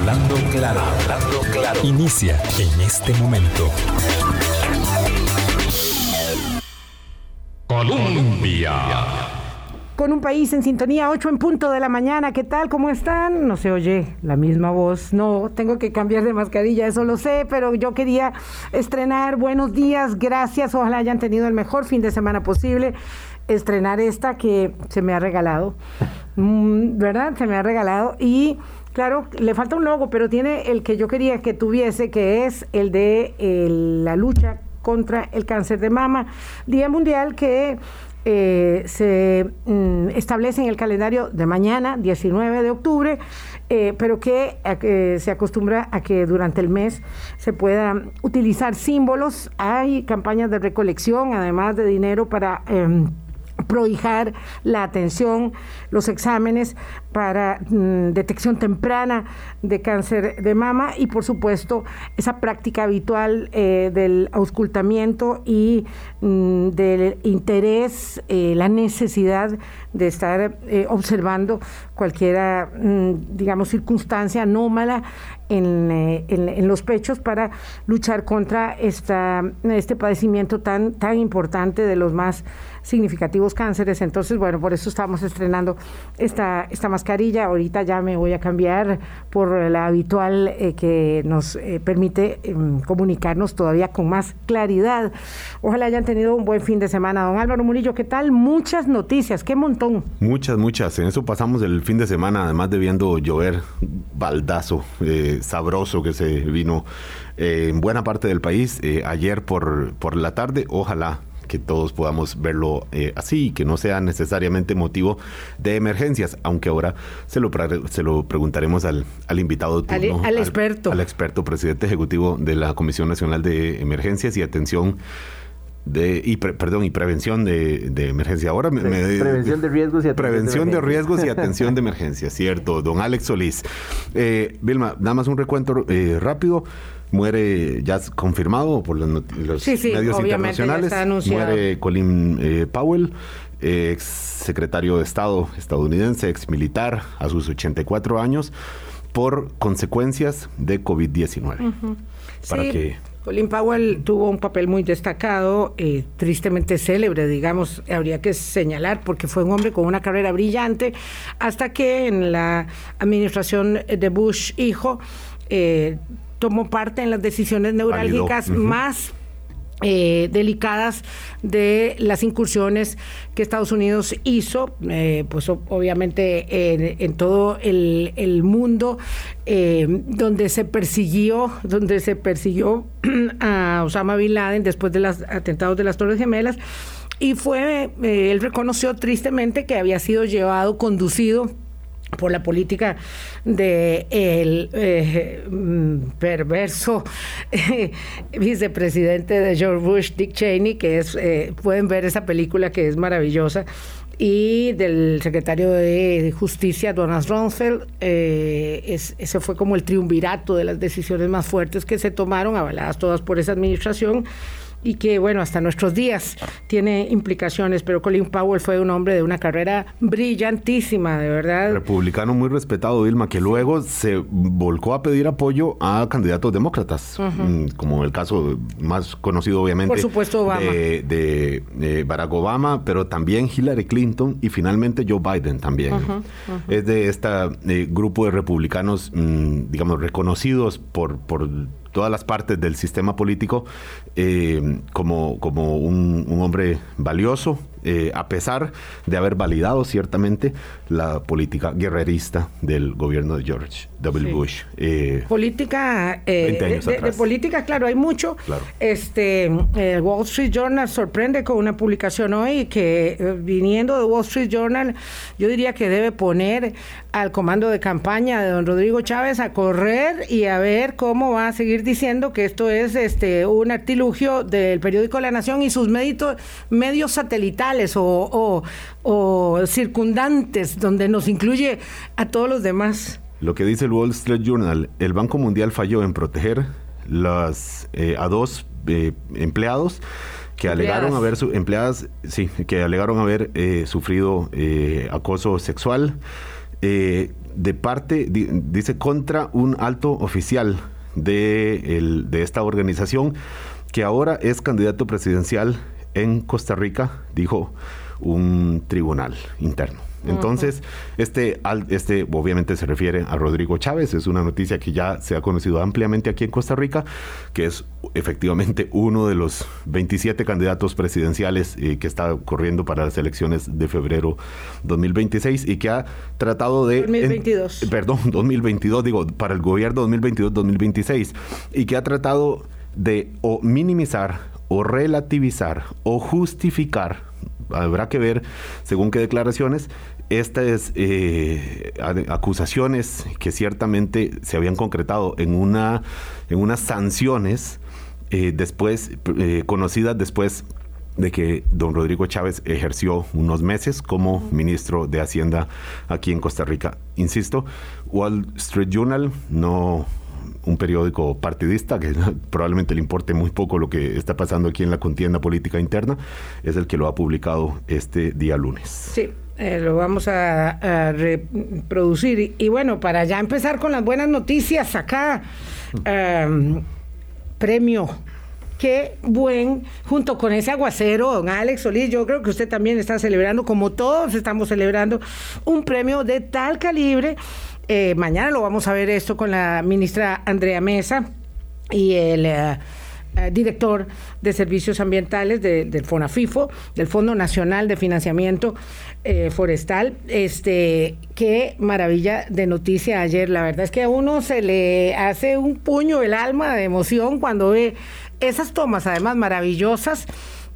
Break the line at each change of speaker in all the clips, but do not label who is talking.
Hablando claro, hablando claro. Inicia en este momento. Colombia.
Con un país en sintonía, 8 en punto de la mañana. ¿Qué tal? ¿Cómo están? No se oye la misma voz. No, tengo que cambiar de mascarilla, eso lo sé, pero yo quería estrenar. Buenos días, gracias. Ojalá hayan tenido el mejor fin de semana posible. Estrenar esta que se me ha regalado. Mm, ¿Verdad? Se me ha regalado. Y Claro, le falta un logo, pero tiene el que yo quería que tuviese, que es el de la lucha contra el cáncer de mama. Día Mundial que eh, se mm, establece en el calendario de mañana, 19 de octubre, eh, pero que se acostumbra a que durante el mes se pueda utilizar símbolos. Hay campañas de recolección, además de dinero para... Prohijar la atención, los exámenes para mm, detección temprana de cáncer de mama y por supuesto esa práctica habitual eh, del auscultamiento y mm, del interés, eh, la necesidad de estar eh, observando cualquier, mm, digamos, circunstancia anómala en, en, los pechos para luchar contra esta, este padecimiento tan, tan importante de los más significativos cánceres. Entonces, bueno, por eso estamos estrenando esta, esta mascarilla. Ahorita ya me voy a cambiar por la habitual eh, que nos eh, permite em, comunicarnos todavía con más claridad. Ojalá hayan tenido un buen fin de semana. Don Álvaro Murillo, ¿qué tal? Muchas noticias, qué montón.
Muchas, muchas. En eso pasamos el fin de semana, además de viendo llover baldazo eh, sabroso que se vino en buena parte del país ayer por, por la tarde. Ojalá que todos podamos verlo eh, así y que no sea necesariamente motivo de emergencias, aunque ahora se lo, se lo preguntaremos al, al invitado
turno, al, experto.
Al, experto, presidente ejecutivo de la Comisión Nacional de Emergencias y Atención de y perdón y prevención de, emergencia. Ahora
prevención de riesgos y
atención prevención de, riesgos y atención de emergencia cierto don Alex Solís. Eh, Vilma nada más un recuento eh, rápido muere ya confirmado por los, medios internacionales. muere Colin eh, Powell ex secretario de Estado estadounidense ex militar a sus 84 años por consecuencias de COVID-19
para que Colin Powell tuvo un papel muy destacado, eh, tristemente célebre, digamos, habría que señalar, porque fue un hombre con una carrera brillante, hasta que en la administración de Bush hijo eh, tomó parte en las decisiones neurálgicas más eh, delicadas de las incursiones que Estados Unidos hizo, eh, pues obviamente en, todo el, mundo, eh, donde se persiguió, donde se persiguió a Osama Bin Laden después de los atentados de las Torres Gemelas. Y fue, él reconoció tristemente que había sido llevado, conducido por la política de eh, mm, perverso eh, vicepresidente de George Bush, Dick Cheney, que es eh, pueden ver esa película que es maravillosa y del secretario de Justicia, Donald Rumsfeld. ese fue como el triunvirato de las decisiones más fuertes que se tomaron, avaladas todas por esa administración y que, bueno, hasta nuestros días tiene implicaciones, pero Colin Powell fue un hombre de una carrera brillantísima, de verdad.
Republicano muy respetado, Vilma, que luego se volcó a pedir apoyo a candidatos demócratas, mm, como el caso más conocido, obviamente,
Por supuesto, Obama.
De, Barack Obama, pero también Hillary Clinton y finalmente Joe Biden también. Es de este grupo de republicanos, mm, digamos, reconocidos por, por todas las partes del sistema político eh, como, como un, un, hombre valioso, eh, a pesar de haber validado ciertamente la política guerrerista del gobierno de George W. Bush.
Eh, política, eh, de, política, claro, hay mucho. Este, el Wall Street Journal sorprende con una publicación hoy que viniendo de Wall Street Journal, yo diría que debe poner al comando de campaña de don Rodrigo Chávez a correr y a ver cómo va a seguir diciendo que esto es este un artilugio del periódico La Nación y sus medios, medios satelitales o, circundantes, donde nos incluye a todos los demás.
Lo que dice el Wall Street Journal, el Banco Mundial falló en proteger las, eh, a dos eh, empleados que alegaron haber su, empleadas, sí, que alegaron haber eh, sufrido acoso sexual de parte, dice, contra un alto oficial de, de esta organización que ahora es candidato presidencial en Costa Rica, dijo un tribunal interno. Entonces, este, este obviamente se refiere a Rodrigo Chávez, es una noticia que ya se ha conocido ampliamente aquí en Costa Rica, que es efectivamente uno de los 27 candidatos presidenciales eh, que está corriendo para las elecciones de febrero 2026 y que ha tratado de...
2022.
perdón, 2022, digo, para el gobierno 2022-2026, y que ha tratado de o minimizar o relativizar o justificar habrá que ver según qué declaraciones estas eh, acusaciones que ciertamente se habían concretado en una en unas sanciones eh, después eh, conocidas después de que don Rodrigo Chávez ejerció unos meses como ministro de Hacienda aquí en Costa Rica. Insisto, Wall Street Journal no un periódico partidista que probablemente le importe muy poco lo que está pasando aquí en la contienda política interna, es el que lo ha publicado este día lunes.
Sí. Eh, lo vamos a, reproducir. Y, bueno, para ya empezar con las buenas noticias acá, em, premio qué buen, junto con ese aguacero, don Alex Solís, yo creo que usted también está celebrando, como todos estamos celebrando, un premio de tal calibre eh, mañana lo vamos a ver esto con la ministra Andrea Mesa y el eh, eh, director de servicios ambientales del FONAFIFO, del Fondo Nacional de Financiamiento Forestal. Este, qué maravilla de noticia ayer. La verdad es que a uno se le hace un puño el alma de emoción cuando ve esas tomas, además maravillosas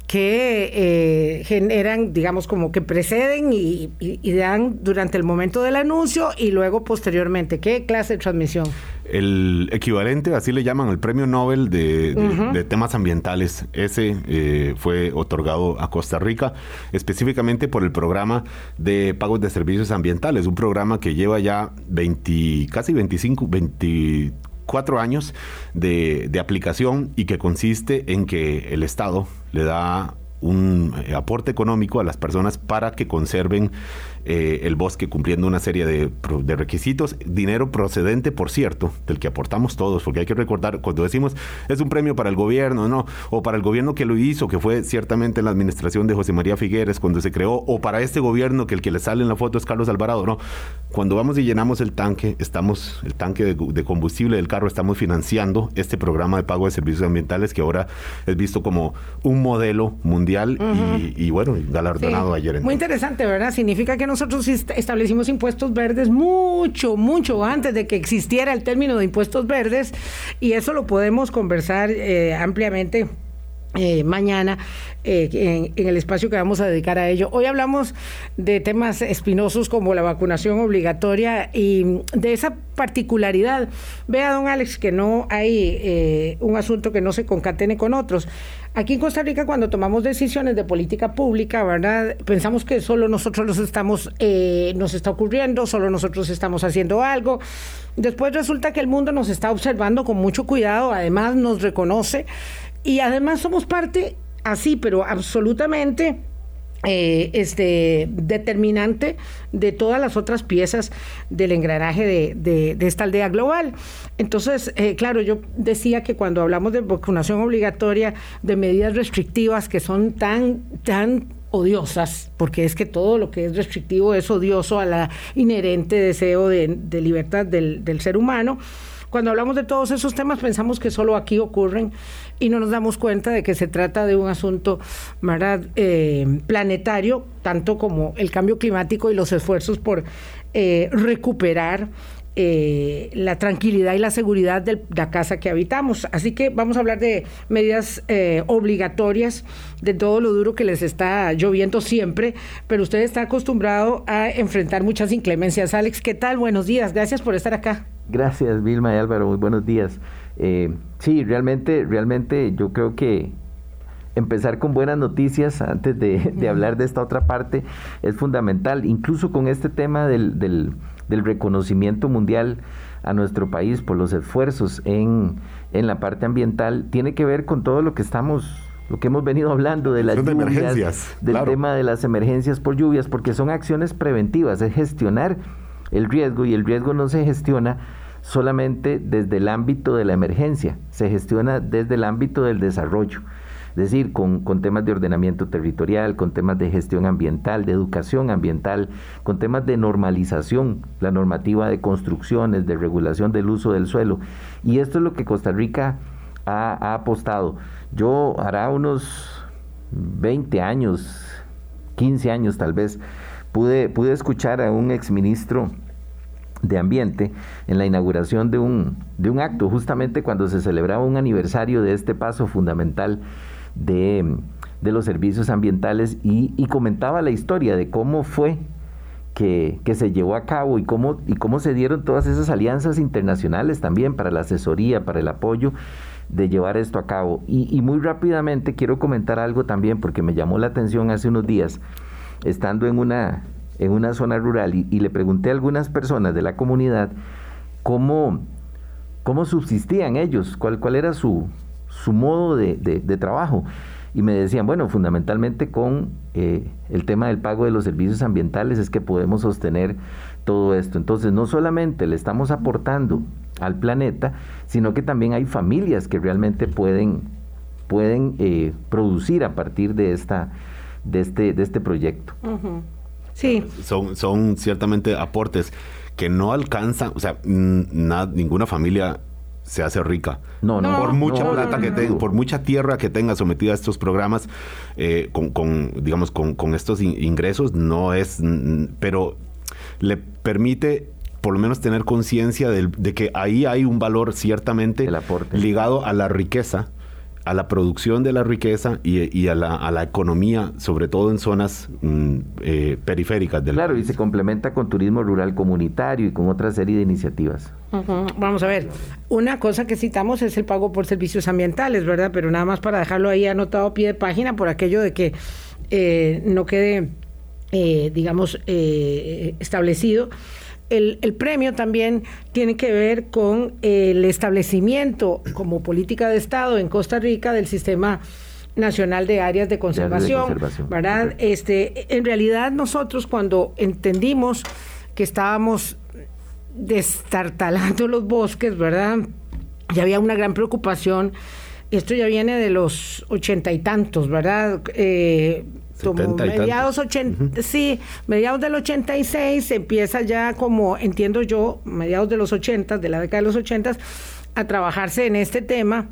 que eh, generan, digamos, como que preceden y, dan durante el momento del anuncio y luego posteriormente. ¿Qué clase de transmisión?
El equivalente, así le llaman, el premio Nobel de, temas ambientales. Ese eh, fue otorgado a Costa Rica específicamente por el programa de pagos de servicios ambientales, un programa que lleva ya 20, casi 25, 20 cuatro años de, de, aplicación y que consiste en que el Estado le da un eh, aporte económico a las personas para que conserven eh, el bosque cumpliendo una serie de, requisitos. Dinero procedente, por cierto, del que aportamos todos, porque hay que recordar, cuando decimos es un premio para el gobierno, ¿no? O para el gobierno que lo hizo, que fue ciertamente la administración de José María Figueres cuando se creó, o para este gobierno que el que le sale en la foto es Carlos Alvarado, ¿no? Cuando vamos y llenamos el tanque, estamos, el tanque de, combustible del carro, estamos financiando este programa de pago de servicios ambientales que ahora es visto como un modelo mundial y, bueno, galardonado ayer.
En Muy interesante, ¿verdad? Significa que no nosotros establecimos impuestos verdes mucho, mucho antes de que existiera el término de impuestos verdes y eso lo podemos conversar eh, ampliamente eh, mañana eh, en, el espacio que vamos a dedicar a ello. Hoy hablamos de temas espinosos como la vacunación obligatoria y de esa particularidad. Vea, don Alex, que no hay eh, un asunto que no se concatene con otros. Aquí en Costa Rica, cuando tomamos decisiones de política pública, ¿verdad? Pensamos que solo nosotros los estamos, nos está ocurriendo, solo nosotros estamos haciendo algo. Después resulta que el mundo nos está observando con mucho cuidado, además nos reconoce y además somos parte, así, pero absolutamente eh, este, determinante de todas las otras piezas del engranaje de, esta aldea global. Entonces, eh, claro, yo decía que cuando hablamos de vacunación obligatoria, de medidas restrictivas que son tan, tan odiosas, porque es que todo lo que es restrictivo es odioso a la inherente deseo de, libertad del, del ser humano, cuando hablamos de todos esos temas pensamos que solo aquí ocurren y no nos damos cuenta de que se trata de un asunto eh, planetario, tanto como el cambio climático y los esfuerzos por eh, recuperar eh, la tranquilidad y la seguridad de la casa que habitamos. Así que vamos a hablar de medidas obligatorias, de todo lo duro que les está lloviendo siempre, pero usted está acostumbrado a enfrentar muchas inclemencias. Alex, ¿qué tal? Buenos días, gracias por estar acá.
Gracias, Vilma y Álvaro, muy buenos días. Eh, sí, realmente, realmente yo creo que empezar con buenas noticias antes de, hablar de esta otra parte es fundamental, incluso con este tema del, del, reconocimiento mundial a nuestro país por los esfuerzos en, en, la parte ambiental, tiene que ver con todo lo que estamos, lo que hemos venido hablando de las lluvias, del tema de las emergencias por lluvias, porque son acciones preventivas, es gestionar el riesgo y el riesgo no se gestiona solamente desde el ámbito de la emergencia, se gestiona desde el ámbito del desarrollo. Es decir, con, temas de ordenamiento territorial, con temas de gestión ambiental, de educación ambiental, con temas de normalización, la normativa de construcciones, de regulación del uso del suelo. Y esto es lo que Costa Rica ha, ha apostado. Yo hará unos 20 años, 15 años tal vez, pude, pude escuchar a un exministro de Ambiente en la inauguración de un, de un acto, justamente cuando se celebraba un aniversario de este paso fundamental de, los servicios ambientales y, comentaba la historia de cómo fue que, se llevó a cabo y cómo, y cómo se dieron todas esas alianzas internacionales también para la asesoría, para el apoyo de llevar esto a cabo. Y, muy rápidamente quiero comentar algo también porque me llamó la atención hace unos días, estando en una, en una zona rural y, le pregunté a algunas personas de la comunidad cómo, cómo subsistían ellos, cuál, cuál era su, su modo de, de, trabajo. Y me decían, bueno, fundamentalmente con eh, el tema del pago de los servicios ambientales es que podemos sostener todo esto. Entonces, no solamente le estamos aportando al planeta, sino que también hay familias que realmente pueden, pueden eh, producir a partir de, esta, de, este, de este proyecto.
Sí. Son, son ciertamente aportes que no alcanzan, o sea, ninguna familia se hace rica.
No, no.
Por mucha plata que tenga, por mucha tierra que tenga sometida a estos programas, eh, con, digamos, con, estos ingresos, no es, pero le permite por lo menos tener conciencia de, que ahí hay un valor ciertamente ligado a la riqueza, a la producción de la riqueza y, a, la, economía, sobre todo en zonas mm, eh, periféricas del
Claro, y se complementa con turismo rural comunitario y con otra serie de iniciativas.
Vamos a ver, una cosa que citamos es el pago por servicios ambientales, ¿verdad? Pero nada más para dejarlo ahí anotado a pie de página por aquello de que eh, no quede, eh, digamos, establecido el, premio también tiene que ver con el establecimiento como política de Estado en Costa Rica del sistema nacional de áreas de conservación, ¿verdad? Este, en realidad nosotros cuando entendimos que estábamos destartalando los bosques, ¿verdad? Ya había una gran preocupación. Esto ya viene de los ochenta y tantos, ¿verdad? Eh, como mediados 80, sí, mediados del 86 empieza ya como, entiendo yo, mediados de los 80, de la década de los 80, a trabajarse en este tema.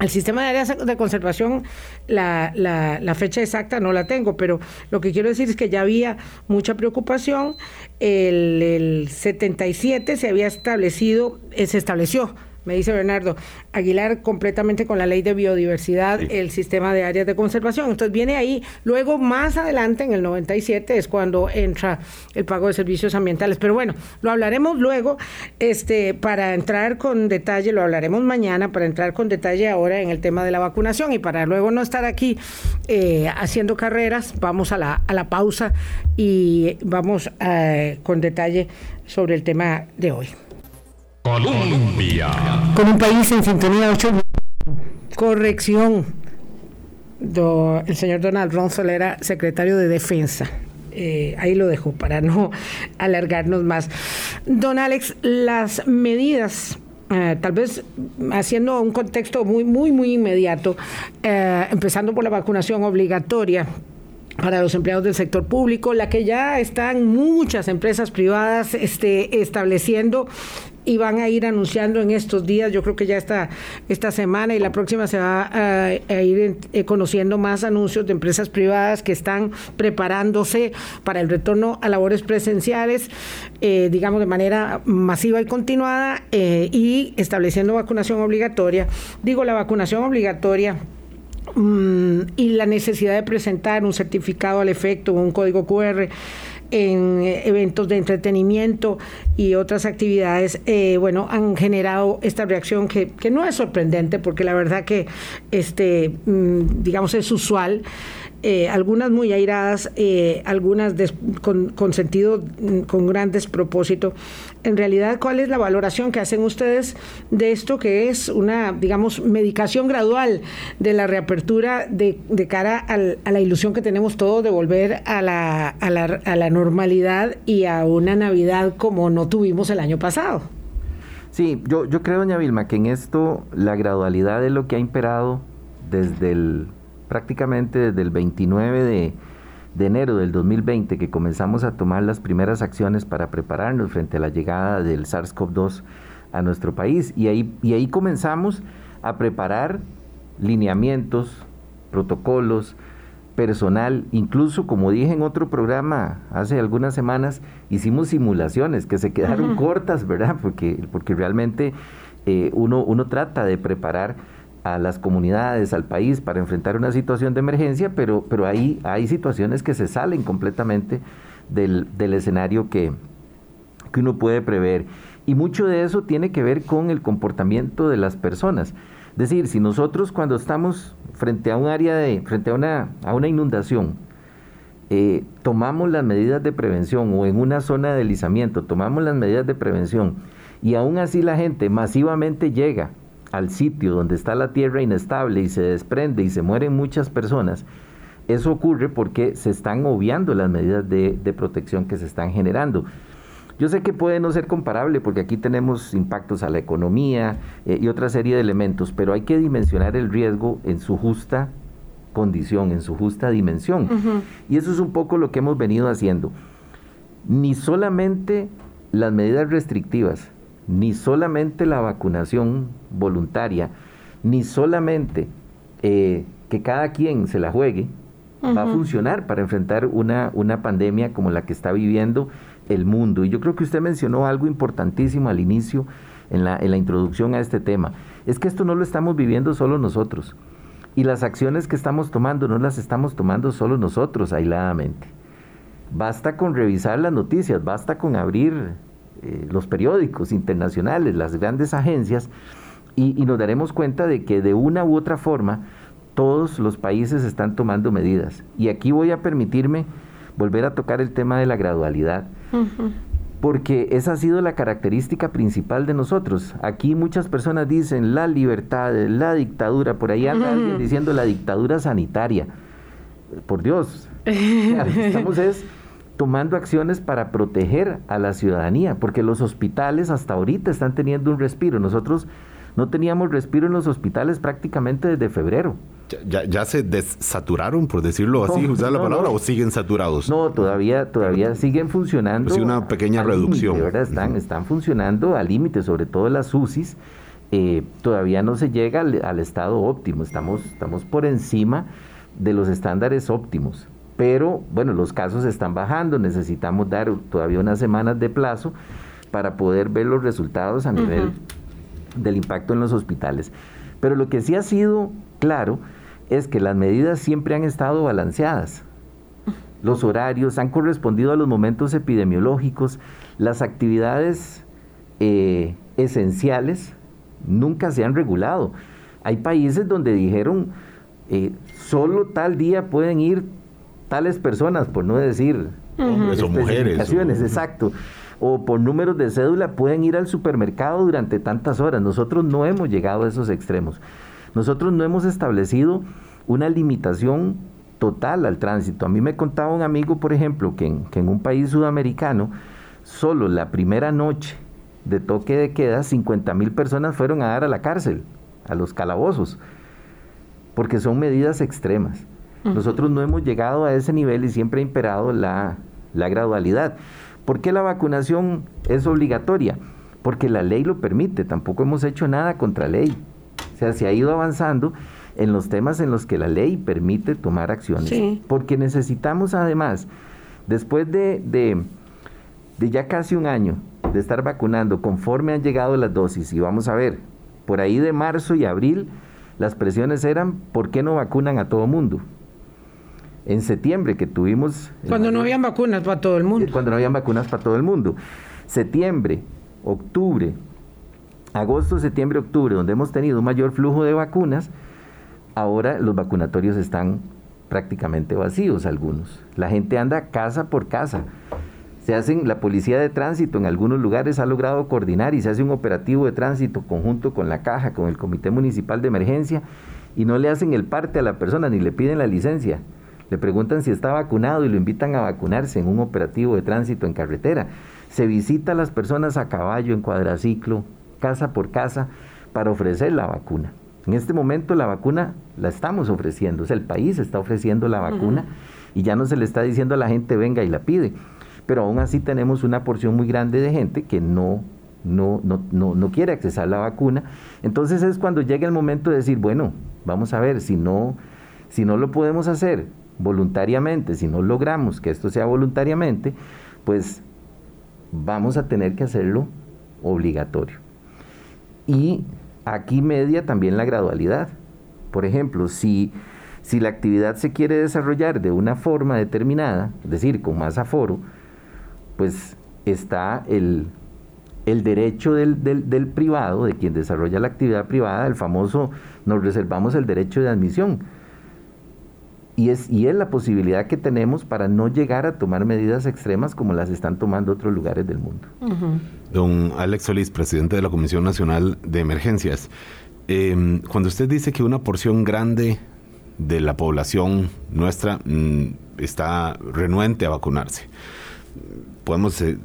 El sistema de áreas de conservación, la, la, fecha exacta no la tengo, pero lo que quiero decir es que ya había mucha preocupación. El, el 77 se había establecido, eh, se estableció me dice Bernardo, Aguilar completamente con la ley de biodiversidad, el sistema de áreas de conservación. Entonces viene ahí, luego más adelante, en el 97, es cuando entra el pago de servicios ambientales. Pero bueno, lo hablaremos luego, este, para entrar con detalle, lo hablaremos mañana, para entrar con detalle ahora en el tema de la vacunación y para luego no estar aquí eh, haciendo carreras, vamos a la, a la pausa y vamos eh, con detalle sobre el tema de hoy. Colombia. Con un país en sintonía 8. Corrección. el señor Donald Rumsfeld era secretario de Defensa. Eh, ahí lo dejo para no alargarnos más. Don Alex, las medidas eh, tal vez haciendo un contexto muy, muy, muy inmediato, eh, empezando por la vacunación obligatoria para los empleados del sector público, la que ya están muchas empresas privadas este, estableciendo y van a ir anunciando en estos días, yo creo que ya esta, esta semana y la próxima se va a, ir eh, conociendo más anuncios de empresas privadas que están preparándose para el retorno a labores presenciales, eh, digamos de manera masiva y continuada, eh, y estableciendo vacunación obligatoria. Digo, la vacunación obligatoria mm, y la necesidad de presentar un certificado al efecto, un código QR en eh, eventos de entretenimiento y otras actividades, eh, bueno, han generado esta reacción que, que, no es sorprendente porque la verdad que, este, mm, digamos, es usual. Eh, algunas muy airadas, eh, algunas con, sentido, mm, con gran despropósito. En realidad, ¿cuál es la valoración que hacen ustedes de esto que es una, digamos, medicación gradual de la reapertura de, cara a la ilusión que tenemos todos de volver a la, a, la, a la normalidad y a una Navidad como no tuvimos el año pasado?
Sí, yo, yo creo, doña Vilma, que en esto la gradualidad es lo que ha imperado desde el, prácticamente desde el 29 de, enero del 2020 que comenzamos a tomar las primeras acciones para prepararnos frente a la llegada del SARS-CoV-2 a nuestro país. Y ahí, y ahí comenzamos a preparar lineamientos, protocolos, personal, incluso como dije en otro programa hace algunas semanas, hicimos simulaciones que se quedaron cortas, ¿verdad? Porque, porque realmente eh, uno, uno trata de preparar a las comunidades, al país para enfrentar una situación de emergencia, pero, pero ahí hay situaciones que se salen completamente del, del escenario que, que uno puede prever. Y mucho de eso tiene que ver con el comportamiento de las personas. Es decir, si nosotros cuando estamos frente a un área de, frente a una, a una inundación, eh, tomamos las medidas de prevención o en una zona de deslizamiento, tomamos las medidas de prevención y aún así la gente masivamente llega al sitio donde está la tierra inestable y se desprende y se mueren muchas personas, eso ocurre porque se están obviando las medidas de, protección que se están generando. Yo sé que puede no ser comparable porque aquí tenemos impactos a la economía eh, y otra serie de elementos, pero hay que dimensionar el riesgo en su justa condición, en su justa dimensión. Y eso es un poco lo que hemos venido haciendo. Ni solamente las medidas restrictivas, ni solamente la vacunación voluntaria, ni solamente eh, que cada quien se la juegue, va a funcionar para enfrentar una, una pandemia como la que está viviendo el mundo. Y yo creo que usted mencionó algo importantísimo al inicio, en la, en la introducción a este tema. Es que esto no lo estamos viviendo solo nosotros. Y las acciones que estamos tomando no las estamos tomando solo nosotros aisladamente. Basta con revisar las noticias, basta con abrir eh, los periódicos internacionales, las grandes agencias, y, nos daremos cuenta de que de una u otra forma todos los países están tomando medidas. Y aquí voy a permitirme volver a tocar el tema de la gradualidad. Porque esa ha sido la característica principal de nosotros. Aquí muchas personas dicen la libertad, la dictadura, por ahí anda alguien diciendo la dictadura sanitaria. Por Dios, estamos es tomando acciones para proteger a la ciudadanía, porque los hospitales hasta ahorita están teniendo un respiro. Nosotros no teníamos respiro en los hospitales prácticamente desde febrero.
¿Ya, se desaturaron, por decirlo así, usar la palabra, o siguen saturados?
No, todavía, todavía siguen funcionando.
Sí, una pequeña reducción.
¿verdad? Están, están funcionando al límite, sobre todo las UCIs. Eh, todavía no se llega al, al, estado óptimo, estamos, estamos por encima de los estándares óptimos pero bueno, los casos están bajando, necesitamos dar todavía unas semanas de plazo para poder ver los resultados a nivel del impacto en los hospitales. Pero lo que sí ha sido claro es que las medidas siempre han estado balanceadas. Los horarios han correspondido a los momentos epidemiológicos, las actividades eh, esenciales nunca se han regulado. Hay países donde dijeron, eh, solo tal día pueden ir tales personas, por no decir
o mujeres.
Exacto. O por números de cédula pueden ir al supermercado durante tantas horas. Nosotros no hemos llegado a esos extremos. Nosotros no hemos establecido una limitación total al tránsito. A mí me contaba un amigo, por ejemplo, que en, que en un país sudamericano, solo la primera noche de toque de queda, 50 mil personas fueron a dar a la cárcel, a los calabozos, porque son medidas extremas. Nosotros no hemos llegado a ese nivel y siempre ha imperado la, gradualidad. ¿Por qué la vacunación es obligatoria? Porque la ley lo permite, tampoco hemos hecho nada contra ley. O sea, se ha ido avanzando en los temas en los que la ley permite tomar acciones. Porque necesitamos además, después de, de, de, ya casi un año de estar vacunando, conforme han llegado las dosis, y vamos a ver, por ahí de marzo y abril, las presiones eran, ¿por qué no vacunan a todo mundo? En septiembre que tuvimos...
Cuando no habían vacunas para todo el mundo.
Cuando no habían vacunas para todo el mundo. Septiembre, octubre, agosto, septiembre, octubre, donde hemos tenido un mayor flujo de vacunas, ahora los vacunatorios están prácticamente vacíos algunos. La gente anda casa por casa. Se hacen, la policía de tránsito en algunos lugares ha logrado coordinar y se hace un operativo de tránsito conjunto con la caja, con el Comité Municipal de Emergencia, y no le hacen el parte a la persona ni le piden la licencia. Le preguntan si está vacunado y lo invitan a vacunarse en un operativo de tránsito en carretera. Se visita a las personas a caballo, en cuadraciclo, casa por casa, para ofrecer la vacuna. En este momento la vacuna la estamos ofreciendo, o sea, el país está ofreciendo la vacuna y ya no se le está diciendo a la gente venga y la pide. Pero aún así tenemos una porción muy grande de gente que no, no, no, no, no quiere accesar la vacuna. Entonces es cuando llega el momento de decir, bueno, vamos a ver, si no, si no lo podemos hacer voluntariamente, si no logramos que esto sea voluntariamente, pues vamos a tener que hacerlo obligatorio. Y aquí media también la gradualidad. Por ejemplo, si, si la actividad se quiere desarrollar de una forma determinada, es decir, con más aforo, pues está el, el derecho del, del, privado, de quien desarrolla la actividad privada, el famoso, nos reservamos el derecho de admisión. Y es, y es la posibilidad que tenemos para no llegar a tomar medidas extremas como las están tomando otros lugares del mundo.
Don Alex Solís, presidente de la Comisión Nacional de Emergencias, em, cuando usted dice que una porción grande de la población nuestra mm, está renuente a vacunarse, podemos ser,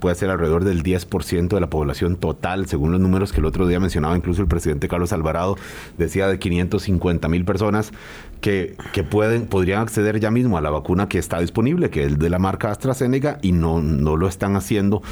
puede ser alrededor del 10% de la población total, según los números que el otro día mencionaba incluso el presidente Carlos Alvarado, decía de 550 mil personas que, que, pueden, podrían acceder ya mismo a la vacuna que está disponible, que es de la marca AstraZeneca, y no, no lo están haciendo.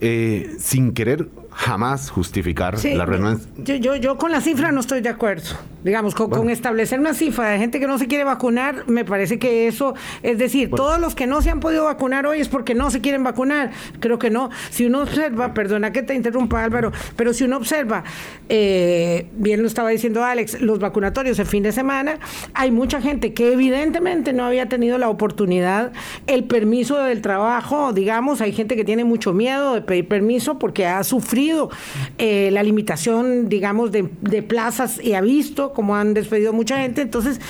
Eh, sin querer jamás justificar la renuncia.
Yo, yo, yo, con la cifra no estoy de acuerdo. Digamos, con, establecer una cifra de gente que no se quiere vacunar, me parece que eso, es decir, todos los que no se han podido vacunar hoy es porque no se quieren vacunar. Creo que no. Si uno observa, perdona que te interrumpa Álvaro, pero si uno observa, eh, bien lo estaba diciendo Alex, los vacunatorios el fin de semana, hay mucha gente que evidentemente no había tenido la oportunidad, el permiso del trabajo, digamos, hay gente que tiene mucho miedo de pedir permiso porque ha sufrido eh, la limitación, digamos, de, plazas y ha visto cómo han despedido mucha gente. Entonces,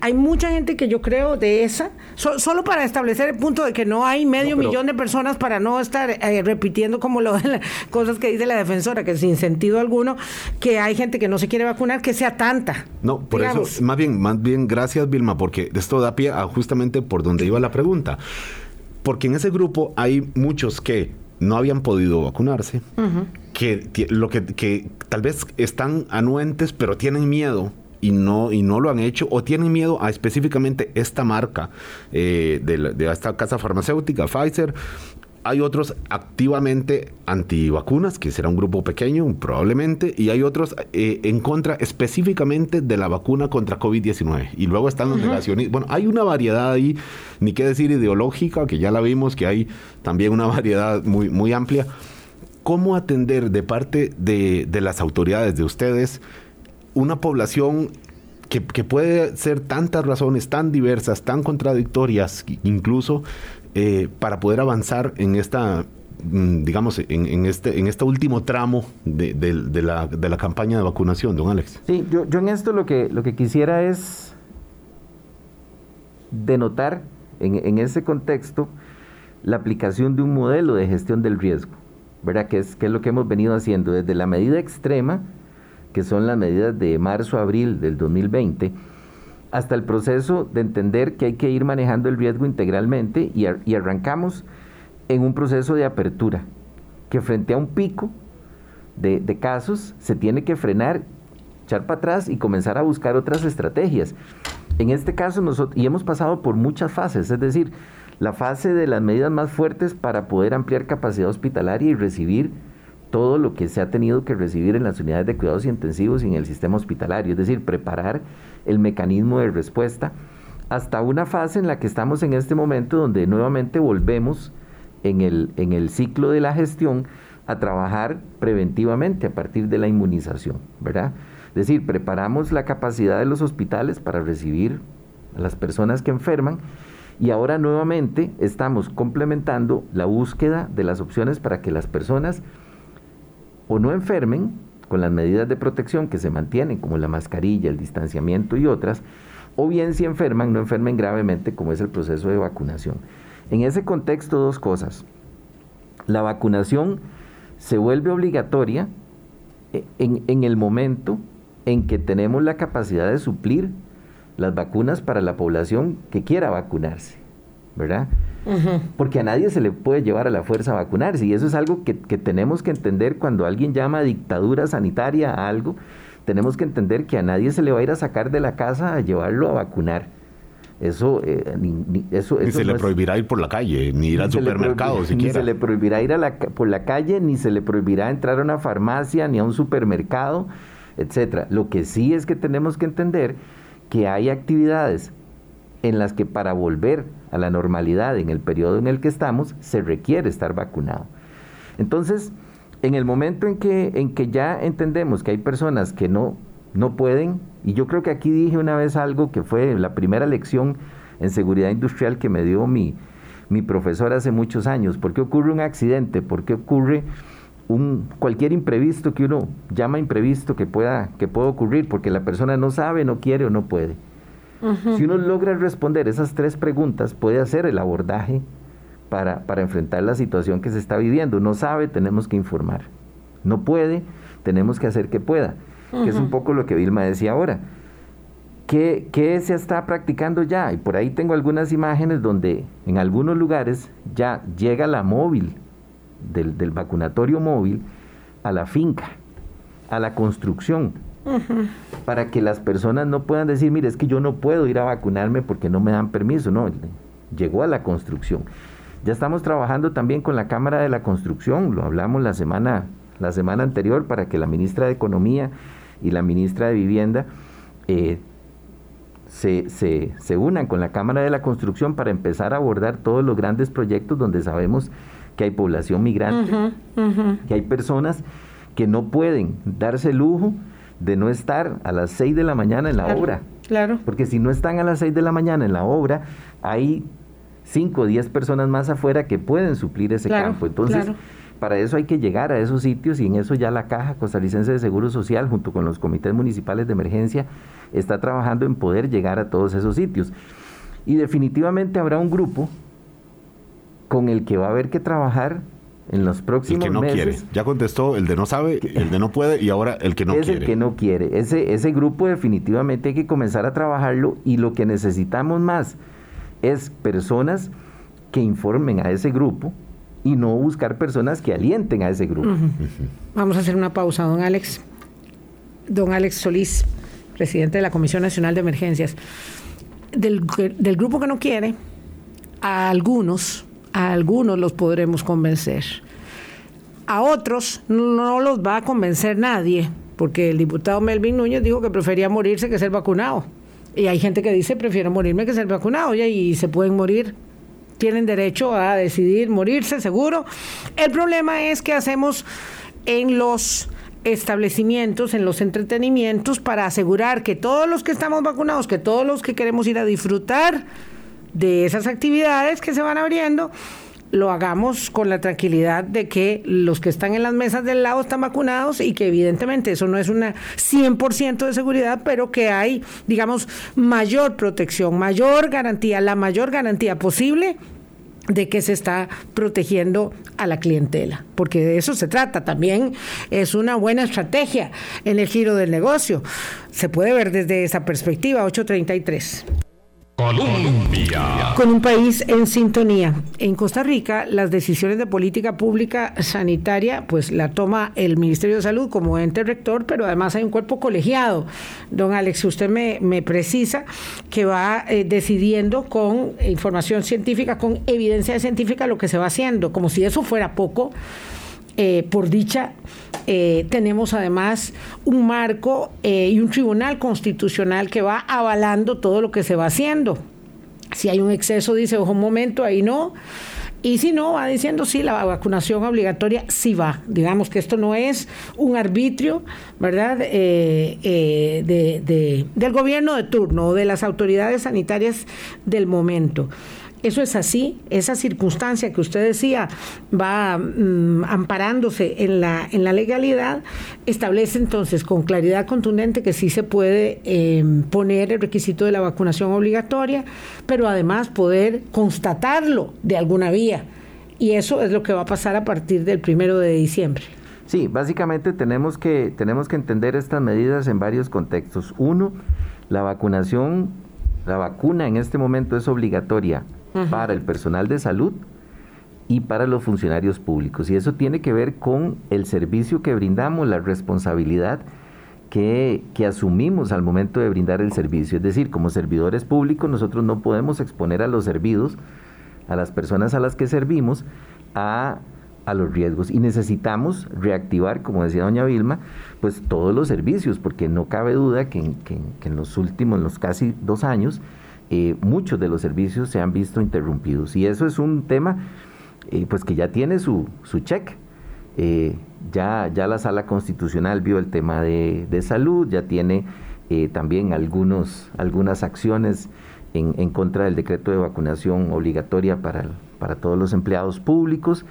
hay mucha gente que yo creo de esa, solo para establecer el punto de que no hay medio millón de personas para no estar eh, repitiendo como lo de las cosas que dice la defensora, que sin sentido alguno, que hay gente que no se quiere vacunar, que sea tanta.
No, por eso, más bien, más bien, gracias Vilma, porque esto da pie a justamente por donde iba la pregunta. Porque en ese grupo hay muchos que no habían podido vacunarse, que, lo que, que, tal vez están anuentes, pero tienen miedo y no, y no lo han hecho, o tienen miedo a específicamente esta marca eh, de, de, esta casa farmacéutica, Pfizer, hay otros activamente antivacunas, que será un grupo pequeño probablemente, y hay otros eh, en contra específicamente de la vacuna contra COVID-19. Y luego están los negacionistas. Bueno, hay una variedad ahí, ni qué decir ideológica, que ya la vimos, que hay también una variedad muy, muy amplia. ¿Cómo atender de parte de, de las autoridades, de ustedes, una población que, que, puede ser tantas razones tan diversas, tan contradictorias, incluso eh, para poder avanzar en esta mm, digamos, en, este, en este último tramo de, la, de, la, campaña de vacunación, don Alex?
Sí, yo, yo en esto lo que, lo que quisiera es denotar en, en ese contexto la aplicación de un modelo de gestión del riesgo, ¿verdad? Que es, que es lo que hemos venido haciendo desde la medida extrema, que son las medidas de marzo-abril del 2020, hasta el proceso de entender que hay que ir manejando el riesgo integralmente y, arrancamos en un proceso de apertura, que frente a un pico de, casos se tiene que frenar, echar para atrás y comenzar a buscar otras estrategias. En este caso, nosotros, y hemos pasado por muchas fases, es decir, la fase de las medidas más fuertes para poder ampliar capacidad hospitalaria y recibir todo lo que se ha tenido que recibir en las unidades de cuidados intensivos y en el sistema hospitalario, es decir, preparar el mecanismo de respuesta, hasta una fase en la que estamos en este momento donde nuevamente volvemos en el, en el ciclo de la gestión a trabajar preventivamente a partir de la inmunización, ¿verdad? Es decir, preparamos la capacidad de los hospitales para recibir a las personas que enferman y ahora nuevamente estamos complementando la búsqueda de las opciones para que las personas o no enfermen con las medidas de protección que se mantienen, como la mascarilla, el distanciamiento y otras, o bien si enferman, no enfermen gravemente, como es el proceso de vacunación. En ese contexto, dos cosas. La vacunación se vuelve obligatoria eh, en, el momento en que tenemos la capacidad de suplir las vacunas para la población que quiera vacunarse, ¿verdad? Porque a nadie se le puede llevar a la fuerza a vacunarse y eso es algo que, que tenemos que entender cuando alguien llama dictadura sanitaria a algo, tenemos que entender que a nadie se le va a ir a sacar de la casa a llevarlo a vacunar. Eso, eh, ni, eso,
ni se le prohibirá ir por la calle, ni ir al supermercado
siquiera. Ni se le prohibirá ir a la, por la calle, ni se le prohibirá entrar a una farmacia, ni a un supermercado, etcétera. Lo que sí es que tenemos que entender que hay actividades en las que para volver a la normalidad en el periodo en el que estamos se requiere estar vacunado. Entonces, en el momento en que, en que ya entendemos que hay personas que no no pueden. Y yo creo que aquí dije una vez algo que fue la primera lección en seguridad industrial que me dio mi, mi profesor hace muchos años. ¿Por qué ocurre un accidente? ¿Por qué ocurre un, cualquier imprevisto que uno llama imprevisto que pueda, que pueda ocurrir? Porque la persona no sabe, no quiere o no puede. Si uno logra responder esas tres preguntas, puede hacer el abordaje para, para enfrentar la situación que se está viviendo. No sabe, tenemos que informar. No puede, tenemos que hacer que pueda que es un poco lo que Vilma decía ahora. ¿Qué, ¿Qué, se está practicando ya? Y por ahí tengo algunas imágenes donde en algunos lugares ya llega la móvil del, del vacunatorio móvil a la finca, a la construcción, para que las personas no puedan decir, mire, es que yo no puedo ir a vacunarme porque no me dan permiso. No, llegó a la construcción. Ya estamos trabajando también con la Cámara de la Construcción, lo hablamos la semana, la semana anterior para que la ministra de Economía y la ministra de Vivienda eh, se, se, unan con la Cámara de la Construcción para empezar a abordar todos los grandes proyectos donde sabemos que hay población migrante, que hay personas que no pueden darse el lujo de no estar a las 6 de la mañana en la obra.
Claro.
Porque si no están a las 6 de la mañana en la obra, hay 5 o 10 personas más afuera que pueden suplir ese campo. Entonces, para eso hay que llegar a esos sitios y en eso ya la Caja Costarricense de Seguro Social, junto con los comités municipales de emergencia, está trabajando en poder llegar a todos esos sitios. Y definitivamente habrá un grupo con el que va a haber que trabajar en los próximos
el que no
quiere.
Ya contestó el de no sabe, el de no puede y ahora el que no quiere.
Es el que no quiere. Ese, ese grupo definitivamente hay que comenzar a trabajarlo y lo que necesitamos más es personas que informen a ese grupo y no buscar personas que alienten a ese grupo.
Vamos a hacer una pausa, don Alex. Don Alex Solís, presidente de la Comisión Nacional de Emergencias. Del, del grupo que no quiere, a algunos, a algunos los podremos convencer. A otros no los va a convencer nadie, porque el diputado Melvin Núñez dijo que prefería morirse que ser vacunado. Y hay gente que dice, prefiero morirme que ser vacunado, y se pueden morir tienen derecho a decidir morirse, seguro. El problema es que hacemos en los establecimientos, en los entretenimientos, para asegurar que todos los que estamos vacunados, que todos los que queremos ir a disfrutar de esas actividades que se van abriendo, lo hagamos con la tranquilidad de que los que están en las mesas del lado están vacunados y que evidentemente eso no es una 100% de seguridad, pero que hay, digamos, mayor protección, mayor garantía, la mayor garantía posible de que se está protegiendo a la clientela, porque de eso se trata. También es una buena estrategia en el giro del negocio. Se puede ver desde esa perspectiva, 833.
Colombia.
Con un país en sintonía. En Costa Rica, las decisiones de política pública sanitaria, pues la toma el Ministerio de Salud como ente rector, pero además hay un cuerpo colegiado. Don Alex, usted me, me precisa que va eh, decidiendo con información científica, con evidencia científica, lo que se va haciendo, como si eso fuera poco. Eh, por dicha, eh, tenemos además un marco eh, y un tribunal constitucional que va avalando todo lo que se va haciendo. Si hay un exceso, dice, ojo, un momento, ahí no. Y si no, va diciendo, sí, la vacunación obligatoria sí va. Digamos que esto no es un arbitrio, ¿verdad?, del gobierno de turno o de las autoridades sanitarias del momento. Eso es así, esa circunstancia que usted decía va mm, amparándose en la, en la legalidad, establece entonces con claridad contundente que sí se puede em, poner el requisito de la vacunación obligatoria, pero además poder constatarlo de alguna vía. Y eso es lo que va a pasar a partir del primero de diciembre.
Sí, básicamente tenemos que, tenemos que entender estas medidas en varios contextos. Uno, la vacunación, la vacuna en este momento es obligatoria para el personal de salud y para los funcionarios públicos. Y eso tiene que ver con el servicio que brindamos, la responsabilidad que, que, asumimos al momento de brindar el servicio. Es decir, como servidores públicos nosotros no podemos exponer a los servidos, a las personas a las que servimos, a, a los riesgos. Y necesitamos reactivar, como decía doña Vilma, pues todos los servicios, porque no cabe duda que en, los últimos, en los casi dos años, eh, muchos de los servicios se han visto interrumpidos. Y eso es un tema eh, pues que ya tiene su, su check. Eh, ya, ya la sala constitucional vio el tema de, salud, ya tiene también algunos, algunas acciones en, en, contra del decreto de vacunación obligatoria para, para todos los empleados públicos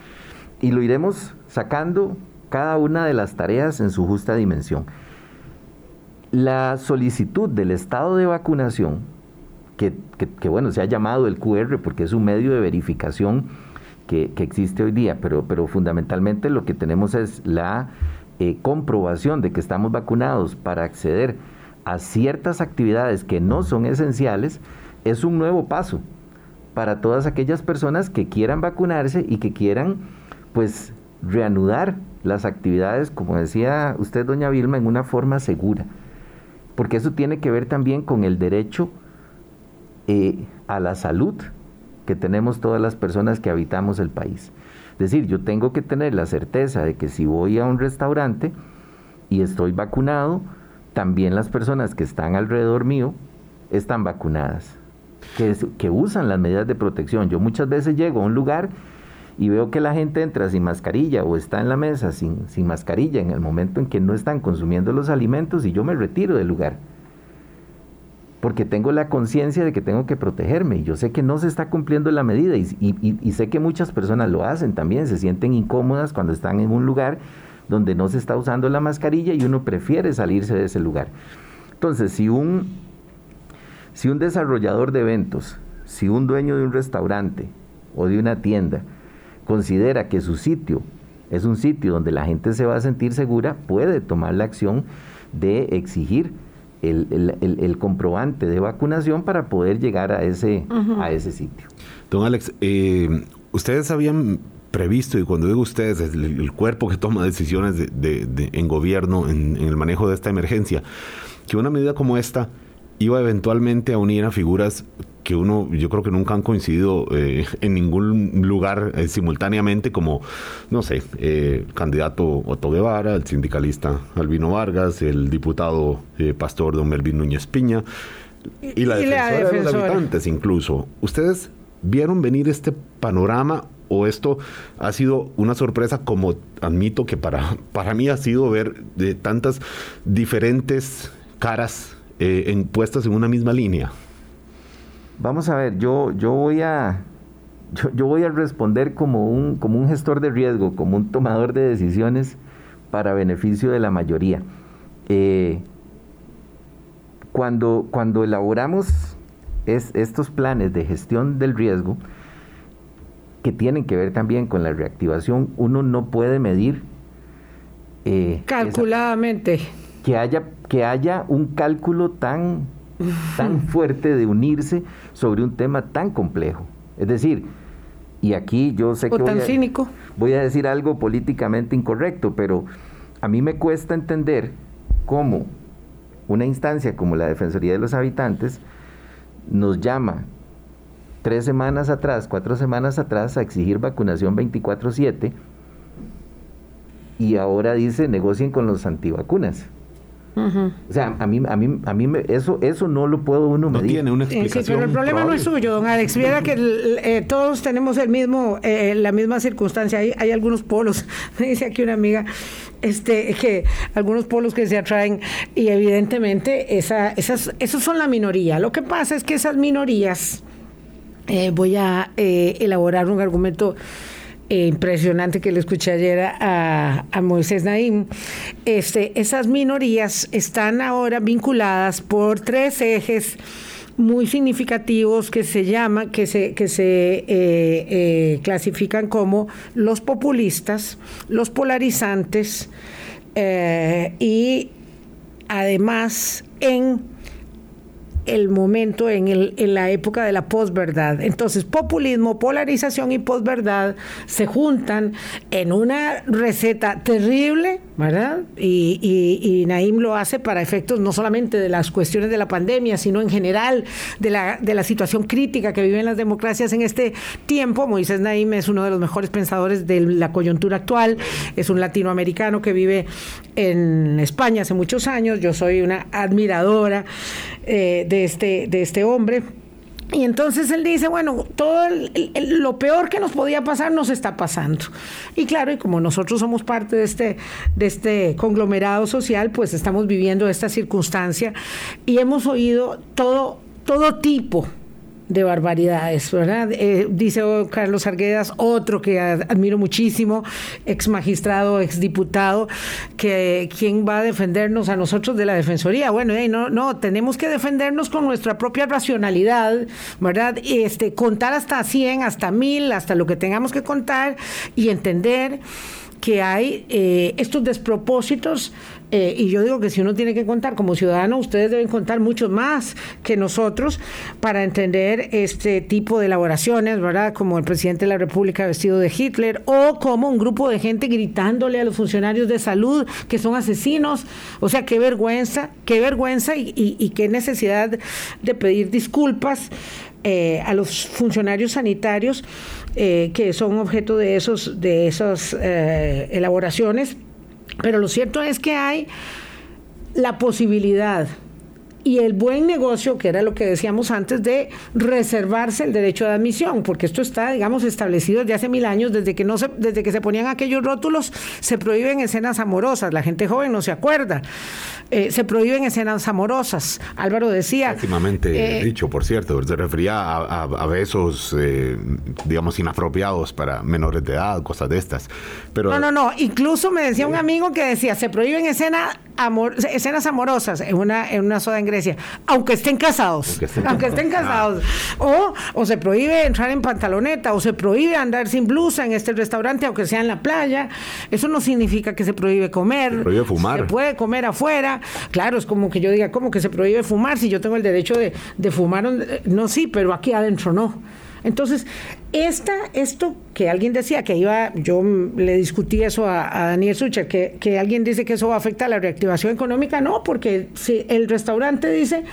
y lo iremos sacando cada una de las tareas en su justa dimensión. La solicitud del estado de vacunación, que, bueno, se ha llamado el QR porque es un medio de verificación que, existe hoy día, pero, pero fundamentalmente lo que tenemos es la eh, comprobación de que estamos vacunados para acceder a ciertas actividades que no son esenciales, es un nuevo paso para todas aquellas personas que quieran vacunarse y que quieran pues reanudar las actividades, como decía usted, doña Vilma, en una forma segura. Porque eso tiene que ver también con el derecho eh, a la salud que tenemos todas las personas que habitamos el país. Es decir, yo tengo que tener la certeza de que si voy a un restaurante y estoy vacunado, también las personas que están alrededor mío están vacunadas, que, usan las medidas de protección. Yo muchas veces llego a un lugar y veo que la gente entra sin mascarilla o está en la mesa sin mascarilla en el momento en que no están consumiendo los alimentos y yo me retiro del lugar porque tengo la conciencia de que tengo que protegerme y yo sé que no se está cumpliendo la medida y, sé que muchas personas lo hacen también, se sienten incómodas cuando están en un lugar donde no se está usando la mascarilla y uno prefiere salirse de ese lugar. Entonces, si un, si un desarrollador de eventos, si un dueño de un restaurante o de una tienda considera que su sitio es un sitio donde la gente se va a sentir segura, puede tomar la acción de exigir el, comprobante de vacunación para poder llegar a ese, a ese sitio.
Don Alex, eh, ustedes habían previsto, y cuando digo ustedes, el, cuerpo que toma decisiones de, en gobierno en, el manejo de esta emergencia, que una medida como esta iba eventualmente a unir a figuras que uno, yo creo que nunca han coincidido eh, en ningún lugar eh, simultáneamente, como, no sé, eh, candidato Otto Guevara, el sindicalista Albino Vargas, el diputado pastor don Melvin Núñez Piña, y la, defensora, de los habitantes incluso. ¿Ustedes vieron venir este panorama o esto ha sido una sorpresa como admito que para, para mí ha sido ver de tantas diferentes caras en, puestas en una misma línea?
Vamos a ver, yo, yo voy a yo, voy a responder como un, como un gestor de riesgo, como un tomador de decisiones para beneficio de la mayoría. Eh, cuando, cuando elaboramos estos planes de gestión del riesgo, que tienen que ver también con la reactivación, uno no puede medir
eh, calculadamente
que haya que haya un cálculo tan tan fuerte de unirse sobre un tema tan complejo. Es decir, y aquí yo sé que
voy,
a, voy a decir algo políticamente incorrecto, pero a mí me cuesta entender cómo una instancia como la Defensoría de los Habitantes nos llama tres semanas atrás, cuatro semanas atrás a exigir vacunación 24/7 y ahora dice negocien con los antivacunas. O sea, a mí, a mí, a mí eso, eso no lo puedo uno
medir. No tiene una explicación.
sí, pero el problema no es suyo, don Alex. Viera que eh, todos tenemos el mismo, eh, la misma circunstancia. Hay, hay algunos polos, me dice aquí una amiga, este, que algunos polos que se atraen y evidentemente esa, esas, esos son la minoría. Lo que pasa es que esas minorías, eh, voy a elaborar un argumento eh, impresionante que le escuché ayer a, a Moisés Naim, este, esas minorías están ahora vinculadas por tres ejes muy significativos que se llama, que se, que se eh, eh, clasifican como los populistas, los polarizantes y además en el momento en, el, en la época de la posverdad. Entonces, populismo, polarización y posverdad se juntan en una receta terrible, ¿verdad? Y, y, Naim lo hace para efectos no solamente de las cuestiones de la pandemia, sino en general de la, de la situación crítica que viven las democracias en este tiempo. Moisés Naim es uno de los mejores pensadores de la coyuntura actual, es un latinoamericano que vive en España hace muchos años, yo soy una admiradora eh, de, este, de este hombre. Y entonces él dice, bueno, todo lo peor que nos podía pasar nos está pasando. Y claro, y como nosotros somos parte de este, de este conglomerado social, pues estamos viviendo esta circunstancia y hemos oído todo, todo tipo de barbaridades, ¿verdad? Eh, dice Carlos Arguedas, otro que admiro muchísimo, ex magistrado, ex diputado, que quién va a defendernos a nosotros de la defensoría. Bueno, no, no, tenemos que defendernos con nuestra propia racionalidad, ¿verdad? Este, contar hasta 100, hasta 1000, hasta lo que tengamos que contar y entender que hay eh, estos despropósitos eh, y yo digo que si uno tiene que contar como ciudadano, ustedes deben contar mucho más que nosotros para entender este tipo de elaboraciones, ¿verdad? Como el presidente de la República vestido de Hitler o como un grupo de gente gritándole a los funcionarios de salud que son asesinos. O sea, qué vergüenza, qué vergüenza y, qué necesidad de pedir disculpas eh, a los funcionarios sanitarios eh, que son objeto de esos de esas elaboraciones. Pero lo cierto es que hay la posibilidad y el buen negocio, que era lo que decíamos antes, de reservarse el derecho de admisión, porque esto está, digamos, establecido desde hace mil años, desde que, no se, desde que se ponían aquellos rótulos, se prohíben escenas amorosas, la gente joven no se acuerda, eh, se prohíben escenas amorosas. Álvaro decía...
Últimamente eh, dicho, por cierto, se refería a, besos, eh, digamos, inapropiados para menores de edad, cosas de estas. Pero,
no, no, no, incluso me decía un amigo que decía, se prohíben escenas escenas amorosas en una, en una soda en Grecia, aunque estén casados, aunque estén, casados. O, o se prohíbe entrar en pantaloneta, o se prohíbe andar sin blusa en este restaurante, aunque sea en la playa. Eso no significa que se prohíbe comer.
Se prohíbe fumar.
Se puede comer afuera. Claro, es como que yo diga, ¿cómo que se prohíbe fumar? Si yo tengo el derecho de, de fumar, no, sí, pero aquí adentro no. Entonces, esta, esto que alguien decía que iba, yo le discutí eso a, Daniel Sucher, que, que, alguien dice que eso va a afectar a la reactivación económica, no, porque si el restaurante dice,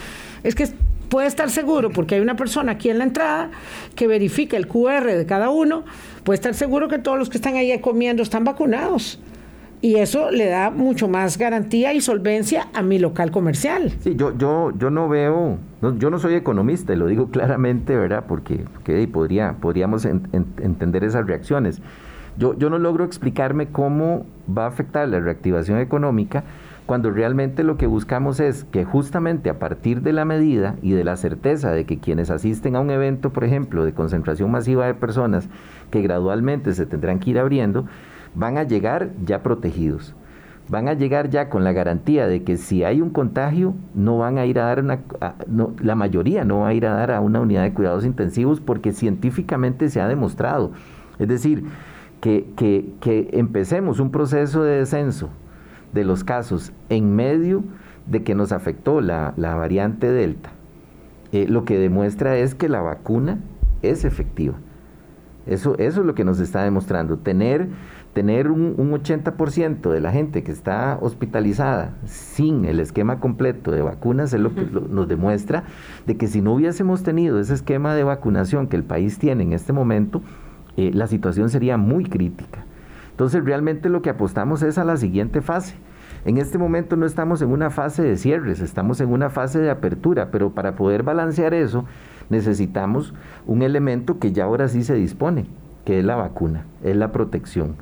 es que puede estar seguro, porque hay una persona aquí en la entrada que verifica el QR de cada uno, puede estar seguro que todos los que están ahí comiendo están vacunados y eso le da mucho más garantía y solvencia a mi local comercial.
Sí, yo, yo, yo no veo, yo no soy economista, y lo digo claramente, ¿verdad? Porque, podría, podríamos entender esas reacciones. Yo, yo no logro explicarme cómo va a afectar la reactivación económica cuando realmente lo que buscamos es que justamente a partir de la medida y de la certeza de que quienes asisten a un evento, por ejemplo, de concentración masiva de personas, que gradualmente se tendrán que ir abriendo, van a llegar ya protegidos. Van a llegar ya con la garantía de que si hay un contagio, no van a ir a dar una, la mayoría no va a ir a dar a una unidad de cuidados intensivos porque científicamente se ha demostrado. Es decir, que, que, empecemos un proceso de descenso de los casos en medio de que nos afectó la, variante Delta, eh, lo que demuestra es que la vacuna es efectiva. Eso, eso es lo que nos está demostrando. Tener tener un, 80% de la gente que está hospitalizada sin el esquema completo de vacunas es lo que nos demuestra de que si no hubiésemos tenido ese esquema de vacunación que el país tiene en este momento, eh, la situación sería muy crítica. Entonces realmente lo que apostamos es a la siguiente fase. En este momento no estamos en una fase de cierres, estamos en una fase de apertura, pero para poder balancear eso necesitamos un elemento que ya ahora sí se dispone, que es la vacuna, es la protección.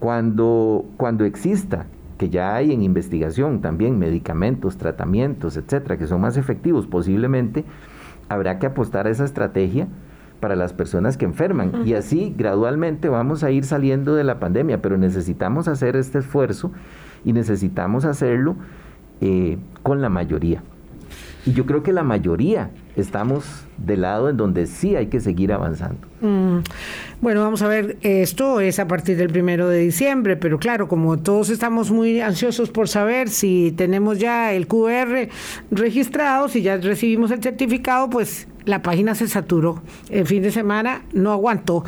Cuando, cuando exista, que ya hay en investigación también medicamentos, tratamientos, etcétera, que son más efectivos, posiblemente habrá que apostar a esa estrategia para las personas que enferman. Y así gradualmente vamos a ir saliendo de la pandemia, pero necesitamos hacer este esfuerzo y necesitamos hacerlo eh, con la mayoría. Y yo creo que la mayoría estamos del lado en donde sí hay que seguir avanzando.
Mm. Bueno, vamos a ver, esto es a partir del primero de diciembre, pero claro, como todos estamos muy ansiosos por saber si tenemos ya el QR registrado, si ya recibimos el certificado, pues la página se saturó. El fin de semana no aguantó.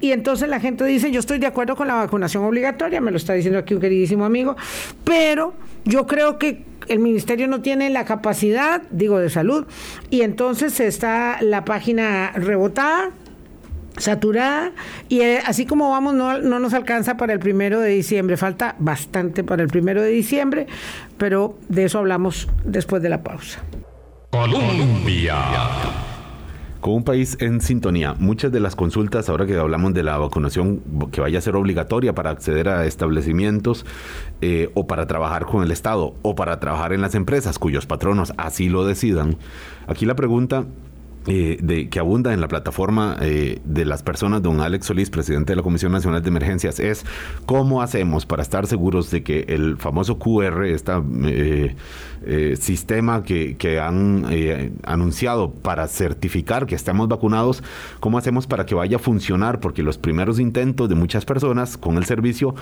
Y entonces la gente dice, yo estoy de acuerdo con la vacunación obligatoria, me lo está diciendo aquí un queridísimo amigo, pero yo creo que el ministerio no tiene la capacidad, digo, de salud, y entonces está la página rebotada, saturada y eh, así como vamos no, no, nos alcanza para el primero de diciembre, falta bastante para el primero de diciembre, pero de eso hablamos después de la pausa.
Colombia
con un país en sintonía. Muchas de las consultas, ahora que hablamos de la vacunación que vaya a ser obligatoria para acceder a establecimientos eh, o para trabajar con el Estado o para trabajar en las empresas cuyos patronos así lo decidan, aquí la pregunta eh, de, que abunda en la plataforma eh, de las personas, don Alex Solís, presidente de la Comisión Nacional de Emergencias, es cómo hacemos para estar seguros de que el famoso QR, este sistema que, que han anunciado para certificar que estamos vacunados, cómo hacemos para que vaya a funcionar, porque los primeros intentos de muchas personas con el servicio,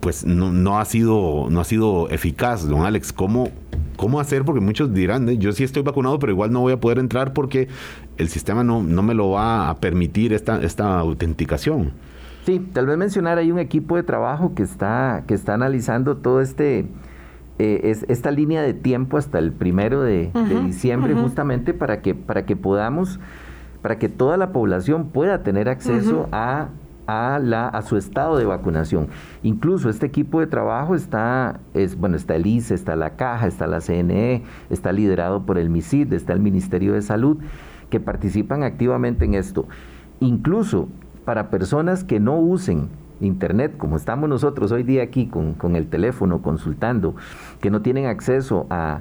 pues no, no, ha sido, no ha sido eficaz, don Alex. ¿Cómo, ¿Cómo hacer? Porque muchos dirán, yo sí estoy vacunado, pero igual no voy a poder entrar porque el sistema no, no me lo va a permitir esta, esta autenticación.
Sí, tal vez mencionar, hay un equipo de trabajo que está, que está analizando todo este, eh, es, esta línea de tiempo hasta el primero de, diciembre, justamente para que, para que podamos, para que toda la población pueda tener acceso a a, la, a su estado de vacunación. Incluso este equipo de trabajo está, es, bueno, está el ICE, está la Caja, está la CNE, está liderado por el MISID, está el Ministerio de Salud, que participan activamente en esto. Incluso para personas que no usen Internet, como estamos nosotros hoy día aquí con, con el teléfono consultando, que no tienen acceso a,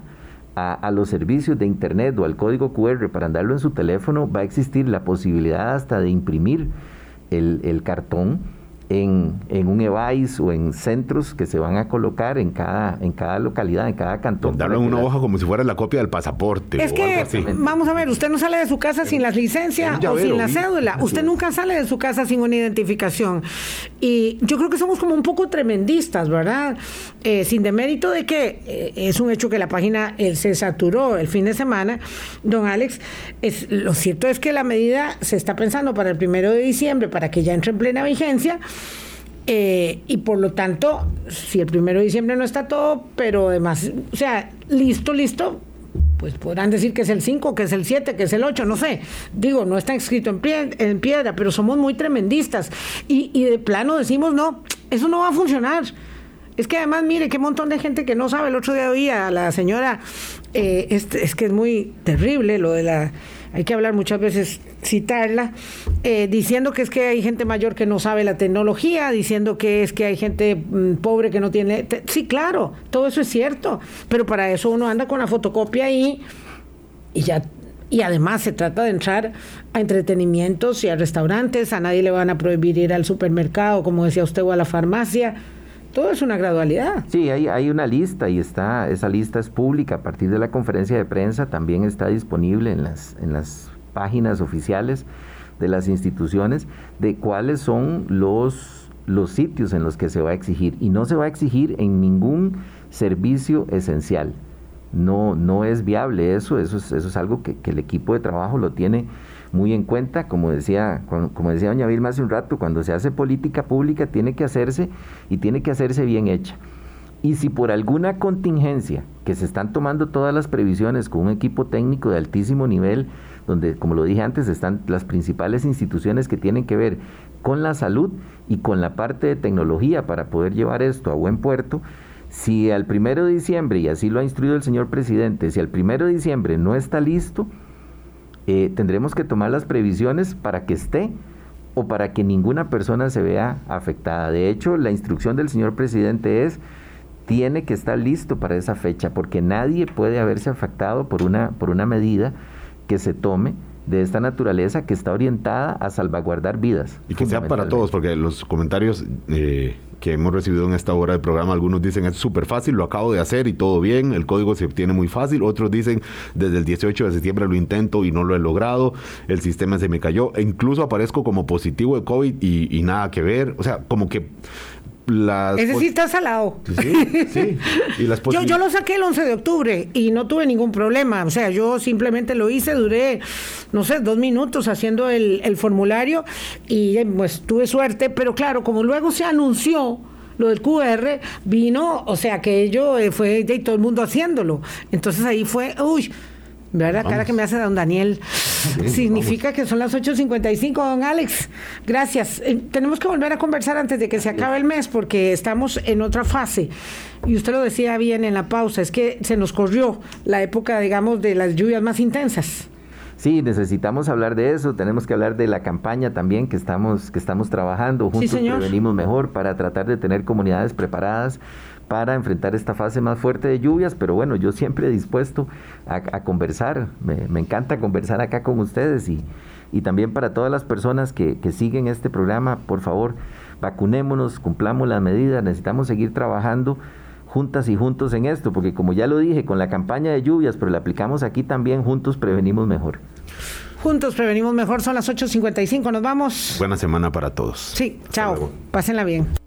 a, a, los servicios de Internet o al código QR para andarlo en su teléfono, va a existir la posibilidad hasta de imprimir el, el cartón en, en, un EVAIS o en centros que se van a colocar en cada, en cada localidad, en cada cantón.
Darle una hoja como si fuera la copia del pasaporte.
Es que, vamos a ver, usted no sale de su casa sin la licencia o sin la cédula. Usted nunca sale de su casa sin una identificación. Y yo creo que somos como un poco tremendistas, ¿verdad? Eh, sin demérito de que eh, es un hecho que la página eh, se saturó el fin de semana, don Alex. Es, lo cierto es que la medida se está pensando para el primero de diciembre, para que ya entre en plena vigencia. Eh, y por lo tanto, si el primero de diciembre no está todo, pero además, o sea, listo, listo, pues podrán decir que es el 5, que es el 7, que es el 8, no sé. Digo, no está escrito en, pie, en piedra, pero somos muy tremendistas. Y, y de plano decimos, no, eso no va a funcionar. Es que además, mire, qué montón de gente que no sabe. El otro día oía a la señora, eh, es, es que es muy terrible lo de la hay que hablar muchas veces, citarla, eh, diciendo que es que hay gente mayor que no sabe la tecnología, diciendo que es que hay gente mm, pobre que no tiene... sí, claro, todo eso es cierto, pero para eso uno anda con la fotocopia ahí y ya y además se trata de entrar a entretenimientos y a restaurantes, a nadie le van a prohibir ir al supermercado, como decía usted, o a la farmacia. Todo es una gradualidad.
Sí, hay, hay una lista y está, esa lista es pública. A partir de la conferencia de prensa también está disponible en las, en las páginas oficiales de las instituciones de cuáles son los, los sitios en los que se va a exigir. Y no se va a exigir en ningún servicio esencial. No, no es viable eso, eso es, eso es algo que, que el equipo de trabajo lo tiene muy en cuenta, como decía, como decía doña Vilma hace un rato, cuando se hace política pública tiene que hacerse y tiene que hacerse bien hecha. Y si por alguna contingencia, que se están tomando todas las previsiones con un equipo técnico de altísimo nivel, donde, como lo dije antes, están las principales instituciones que tienen que ver con la salud y con la parte de tecnología para poder llevar esto a buen puerto, si al primero de diciembre, y así lo ha instruido el señor presidente, si al primero de diciembre no está listo, eh, tendremos que tomar las previsiones para que esté o para que ninguna persona se vea afectada. De hecho, la instrucción del señor presidente es, tiene que estar listo para esa fecha, porque nadie puede haberse afectado por una, por una medida que se tome de esta naturaleza que está orientada a salvaguardar vidas.
Y que sea para todos, porque los comentarios eh, que hemos recibido en esta hora de programa, algunos dicen es súper fácil, lo acabo de hacer y todo bien, el código se obtiene muy fácil, otros dicen desde el 18 de septiembre lo intento y no lo he logrado, el sistema se me cayó, e incluso aparezco como positivo de COVID y nada que ver, o sea, como que las...
Ese sí está salado.
Sí, sí. Y las
yo, yo lo saqué el 11 de octubre y no tuve ningún problema. O sea, yo simplemente lo hice, duré, no sé, dos minutos haciendo el, el formulario y pues tuve suerte. Pero claro, como luego se anunció lo del QR, vino, o sea, que ello eh, fue de todo el mundo haciéndolo. Entonces ahí fue, uy Vea la cara que me hace don Daniel. Significa que son las 8.55, don Alex. Gracias. Eh, tenemos que volver a conversar antes de que se acabe el mes porque estamos en otra fase. Y usted lo decía bien en la pausa, es que se nos corrió la época, digamos, de las lluvias más intensas.
Sí, necesitamos hablar de eso, tenemos que hablar de la campaña también que estamos, que estamos trabajando, juntos prevenimos mejor para tratar de tener comunidades preparadas para enfrentar esta fase más fuerte de lluvias, pero bueno, yo siempre dispuesto a, conversar, me, encanta conversar acá con ustedes y, y también para todas las personas que, que, siguen este programa, por favor, vacunémonos, cumplamos las medidas, necesitamos seguir trabajando juntas y juntos en esto, porque como ya lo dije, con la campaña de lluvias, pero la aplicamos aquí también, juntos prevenimos mejor.
Juntos prevenimos mejor, son las 8.55, nos vamos.
Buena semana para todos.
Sí, chao, pásenla bien.